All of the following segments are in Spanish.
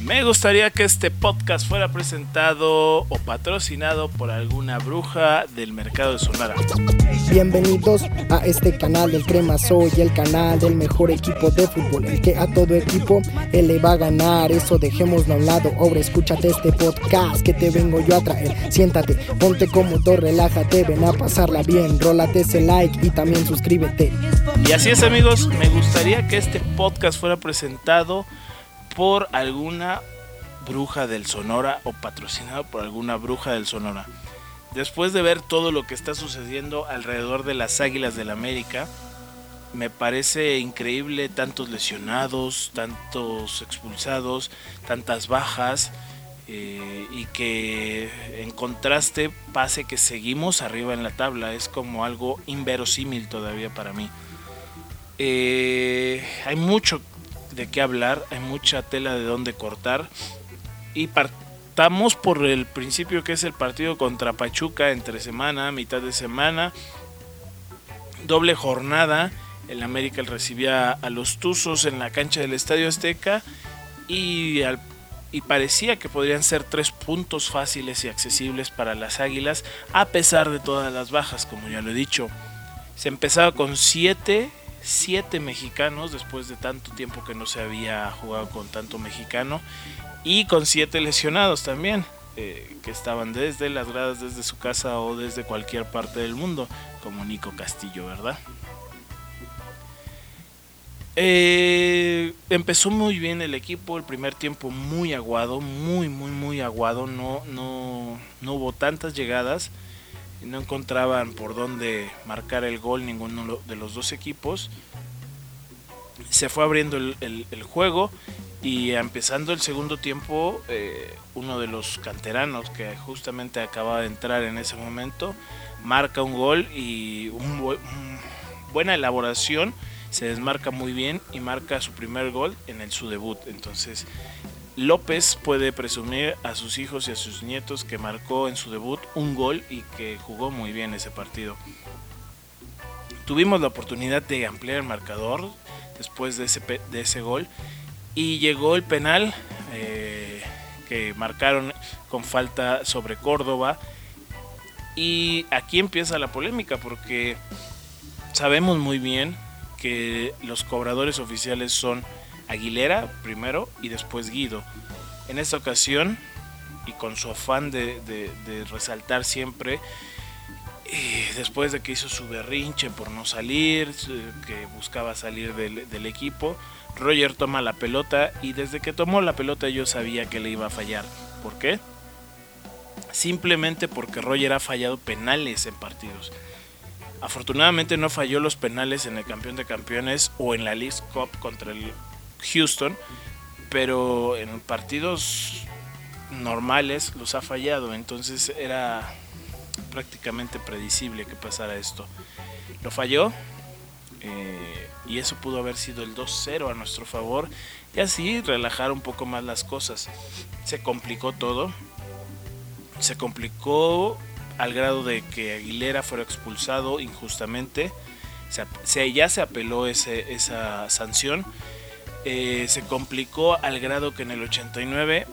Me gustaría que este podcast fuera presentado o patrocinado por alguna bruja del mercado de Sonora. Bienvenidos a este canal del Crema Soy, el canal del mejor equipo de fútbol, el que a todo equipo él le va a ganar. Eso dejémoslo a un lado. Ahora escúchate este podcast que te vengo yo a traer. Siéntate, ponte cómodo, relájate, ven a pasarla bien. Rólate ese like y también suscríbete. Y así es amigos, me gustaría que este podcast fuera presentado por alguna bruja del Sonora o patrocinado por alguna bruja del Sonora. Después de ver todo lo que está sucediendo alrededor de las Águilas del América, me parece increíble tantos lesionados, tantos expulsados, tantas bajas eh, y que en contraste pase que seguimos arriba en la tabla. Es como algo inverosímil todavía para mí. Eh, hay mucho de qué hablar, hay mucha tela de dónde cortar. Y partamos por el principio que es el partido contra Pachuca entre semana, mitad de semana, doble jornada. El América recibía a los Tuzos en la cancha del Estadio Azteca y, y parecía que podrían ser tres puntos fáciles y accesibles para las Águilas, a pesar de todas las bajas, como ya lo he dicho. Se empezaba con siete siete mexicanos después de tanto tiempo que no se había jugado con tanto mexicano y con siete lesionados también eh, que estaban desde las gradas desde su casa o desde cualquier parte del mundo como Nico Castillo verdad eh, empezó muy bien el equipo el primer tiempo muy aguado muy muy muy aguado no no no hubo tantas llegadas no encontraban por dónde marcar el gol ninguno de los dos equipos. Se fue abriendo el, juego y empezando el segundo tiempo, eh, uno de los canteranos que justamente acababa de entrar en ese momento, marca un gol y buena elaboración, se desmarca muy bien y marca su primer gol en su debut. Entonces López puede presumir a sus hijos y a sus nietos que marcó en su debut un gol y que jugó muy bien ese partido. Tuvimos la oportunidad de ampliar el marcador después de ese, de ese gol y llegó el penal eh, que marcaron con falta sobre Córdoba y aquí empieza la polémica porque sabemos muy bien que los cobradores oficiales son Aguilera primero y después Guido. En esta ocasión, y con su afán de, resaltar siempre, eh, después de que hizo su berrinche por no salir, que buscaba salir del, del, equipo, Roger toma la pelota y desde que tomó la pelota yo sabía que le iba a fallar. ¿Por qué? Simplemente porque Roger ha fallado penales en partidos. Afortunadamente no falló los penales en el campeón de campeones o en la League Cup contra el Houston, pero en partidos normales los ha fallado, entonces era prácticamente predecible que pasara esto. Lo falló eh, y eso pudo haber sido el 2-0 a nuestro favor y así relajar un poco más las cosas. Se complicó todo, se complicó al grado de que Aguilera fuera expulsado injustamente. Se, ya se apeló esa sanción eh, se complicó al grado que en el 89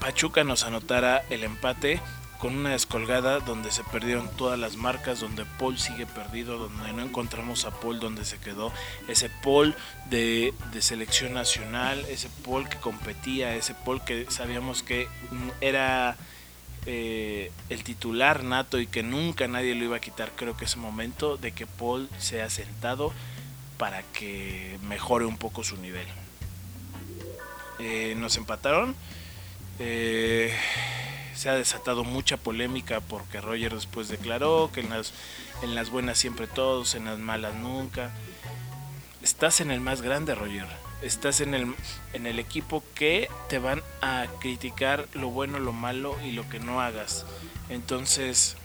Pachuca nos anotara el empate con una descolgada donde se perdieron todas las marcas, donde Paul sigue perdido, donde no encontramos a Paul donde se quedó, ese Paul de, selección nacional, ese Paul que competía, ese Paul que sabíamos que era eh, el titular nato y que nunca nadie lo iba a quitar, creo que ese momento de que Paul se ha sentado para que mejore un poco su nivel. Eh, nos empataron. Eh, se ha desatado mucha polémica porque Roger después declaró que en las, en las buenas siempre todos, en las malas nunca. Estás en el más grande, Roger. Estás en el, en el equipo que te van a criticar lo bueno, lo malo y lo que no hagas. Entonces,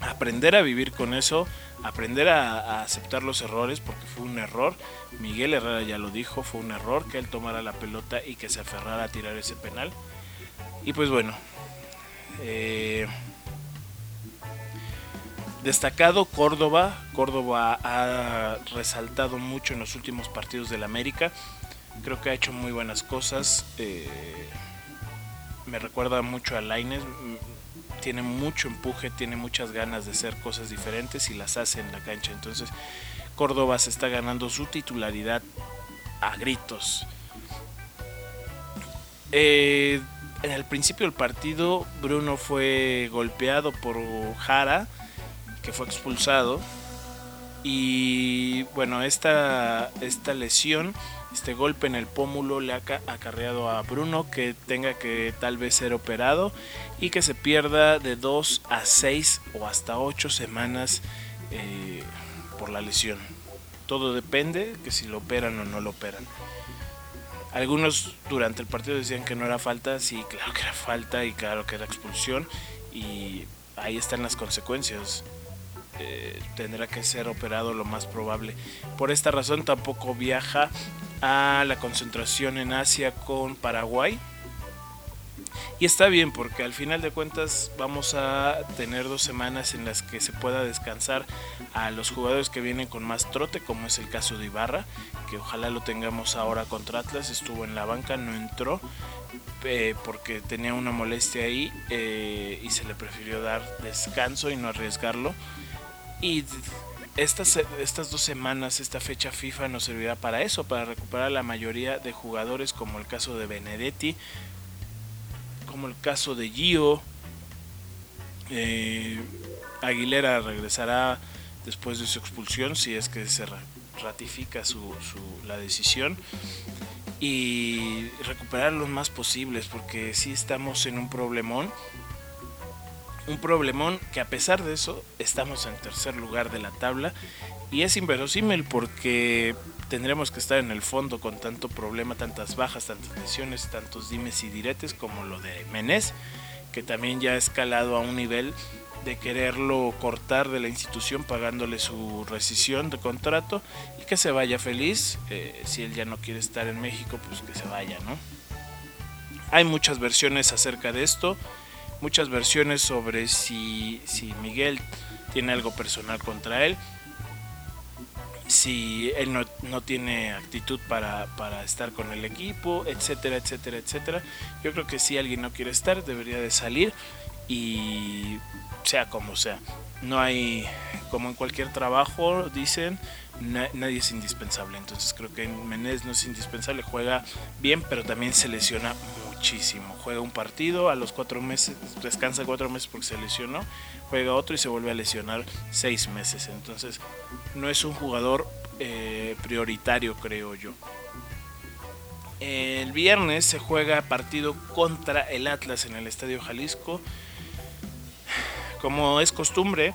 aprender a vivir con eso, aprender a, aceptar los errores porque fue un error. Miguel Herrera ya lo dijo, fue un error que él tomara la pelota y que se aferrara a tirar ese penal. Y pues bueno, eh, destacado Córdoba. Córdoba ha resaltado mucho en los últimos partidos del América. Creo que ha hecho muy buenas cosas. Eh, me recuerda mucho a Laines. Tiene mucho empuje, tiene muchas ganas de hacer cosas diferentes y las hace en la cancha. Entonces, Córdoba se está ganando su titularidad a gritos. Eh, en el principio del partido, Bruno fue golpeado por Jara, que fue expulsado. Y bueno, esta, esta lesión, este golpe en el pómulo le ha acarreado a Bruno que tenga que tal vez ser operado y que se pierda de 2 a 6 o hasta 8 semanas eh, por la lesión. Todo depende que si lo operan o no lo operan. Algunos durante el partido decían que no era falta, sí, claro que era falta y claro que era expulsión y ahí están las consecuencias. Eh, tendrá que ser operado lo más probable. Por esta razón tampoco viaja a la concentración en Asia con Paraguay. Y está bien porque al final de cuentas vamos a tener dos semanas en las que se pueda descansar a los jugadores que vienen con más trote, como es el caso de Ibarra, que ojalá lo tengamos ahora contra Atlas, estuvo en la banca, no entró eh, porque tenía una molestia ahí eh, y se le prefirió dar descanso y no arriesgarlo. Y estas, estas dos semanas, esta fecha FIFA nos servirá para eso, para recuperar la mayoría de jugadores, como el caso de Benedetti, como el caso de Gio. Eh, Aguilera regresará después de su expulsión, si es que se ratifica su, la decisión. Y recuperar lo más posibles, porque si estamos en un problemón un problemón que a pesar de eso estamos en tercer lugar de la tabla y es inverosímil porque tendremos que estar en el fondo con tanto problema, tantas bajas, tantas lesiones, tantos dimes y diretes como lo de Menés, que también ya ha escalado a un nivel de quererlo cortar de la institución pagándole su rescisión de contrato y que se vaya feliz. Eh, si él ya no quiere estar en México, pues que se vaya, ¿no? Hay muchas versiones acerca de esto muchas versiones sobre si, si Miguel tiene algo personal contra él, si él no, no tiene actitud para, para, estar con el equipo, etcétera, etcétera, etcétera. Yo creo que si alguien no quiere estar, debería de salir y sea como sea. No hay, como en cualquier trabajo, dicen, nadie es indispensable. Entonces creo que Menez no es indispensable, juega bien, pero también se lesiona muchísimo. Juega un partido, a los cuatro meses, descansa cuatro meses porque se lesionó, juega otro y se vuelve a lesionar seis meses. Entonces no es un jugador eh, prioritario, creo yo. El viernes se juega partido contra el Atlas en el Estadio Jalisco. Como es costumbre,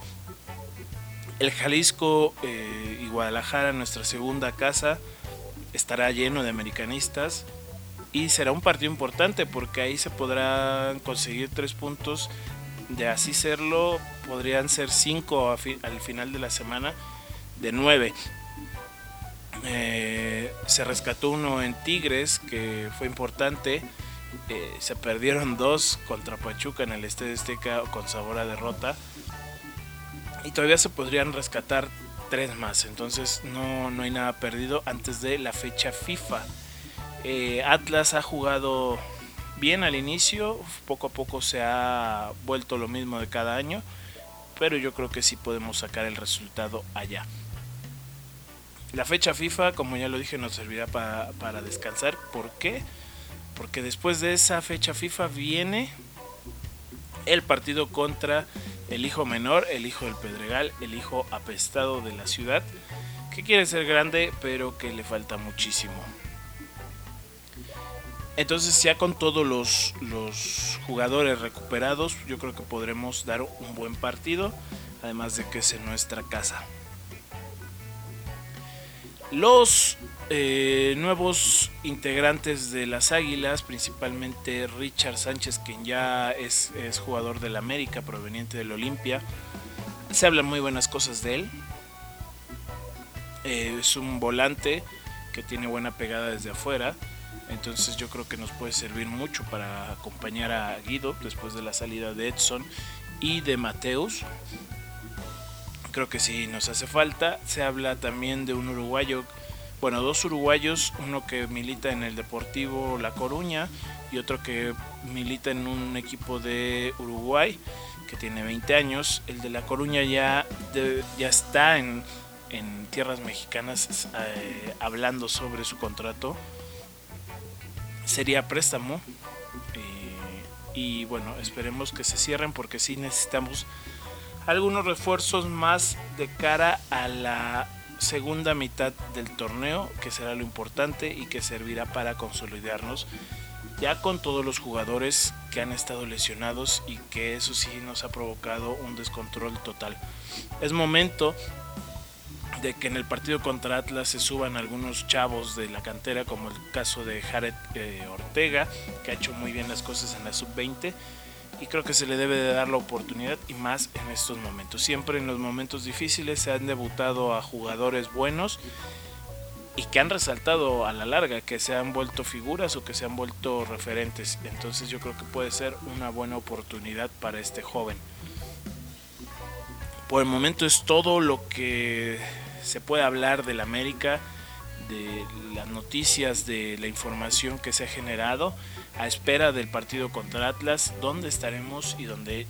el Jalisco eh, y Guadalajara, nuestra segunda casa, estará lleno de americanistas y será un partido importante porque ahí se podrán conseguir tres puntos. De así serlo, podrían ser cinco al final de la semana de nueve. Eh, se rescató uno en Tigres que fue importante. Eh, se perdieron dos contra Pachuca en el Estadio Azteca con sabor a derrota y todavía se podrían rescatar tres más. Entonces no, no hay nada perdido antes de la fecha FIFA. Eh, Atlas ha jugado bien al inicio, poco a poco se ha vuelto lo mismo de cada año, pero yo creo que sí podemos sacar el resultado allá. La fecha FIFA, como ya lo dije, nos servirá para, para descansar. ¿Por qué? Porque después de esa fecha FIFA viene el partido contra el hijo menor, el hijo del Pedregal, el hijo apestado de la ciudad, que quiere ser grande pero que le falta muchísimo. Entonces ya con todos los, los jugadores recuperados, yo creo que podremos dar un buen partido, además de que es en nuestra casa. Los eh, nuevos integrantes de las Águilas, principalmente Richard Sánchez, quien ya es, jugador del América, proveniente del Olimpia. Se hablan muy buenas cosas de él. Eh, es un volante que tiene buena pegada desde afuera. Entonces yo creo que nos puede servir mucho para acompañar a Guido después de la salida de Edson y de Mateus. Creo que sí nos hace falta. Se habla también de un uruguayo bueno, dos uruguayos, uno que milita en el Deportivo La Coruña y otro que milita en un equipo de Uruguay que tiene 20 años. El de La Coruña ya, ya está en, en, tierras mexicanas eh, hablando sobre su contrato. Sería préstamo. Eh, y bueno, esperemos que se cierren porque sí necesitamos algunos refuerzos más de cara a la segunda mitad del torneo, que será lo importante y que servirá para consolidarnos ya con todos los jugadores que han estado lesionados y que eso sí nos ha provocado un descontrol total. Es momento de que en el partido contra Atlas se suban algunos chavos de la cantera, como el caso de Jared eh, Ortega, que ha hecho muy bien las cosas en la sub-20 y creo que se le debe de dar la oportunidad y más en estos momentos. Siempre en los momentos difíciles se han debutado a jugadores buenos y que han resaltado a la larga, que se han vuelto figuras o que se han vuelto referentes. Entonces yo creo que puede ser una buena oportunidad para este joven. Por el momento es todo lo que se puede hablar del América, de las noticias, de la información que se ha generado a espera del partido contra Atlas, donde estaremos y donde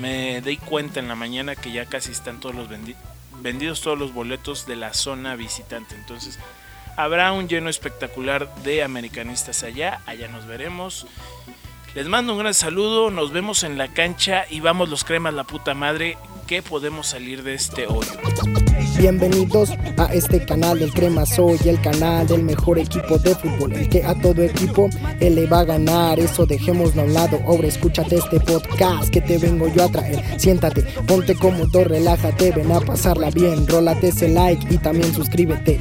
me di cuenta en la mañana que ya casi están todos los vendidos todos los boletos de la zona visitante. Entonces habrá un lleno espectacular de americanistas allá, allá nos veremos. Les mando un gran saludo, nos vemos en la cancha y vamos los cremas la puta madre que podemos salir de este hoyo. Bienvenidos a este canal del Crema Soy, el canal del mejor equipo de fútbol, el que a todo equipo él le va a ganar. Eso dejémoslo a un lado. Ahora escúchate este podcast que te vengo yo a traer. Siéntate, ponte cómodo, relájate, ven a pasarla bien. Rólate ese like y también suscríbete.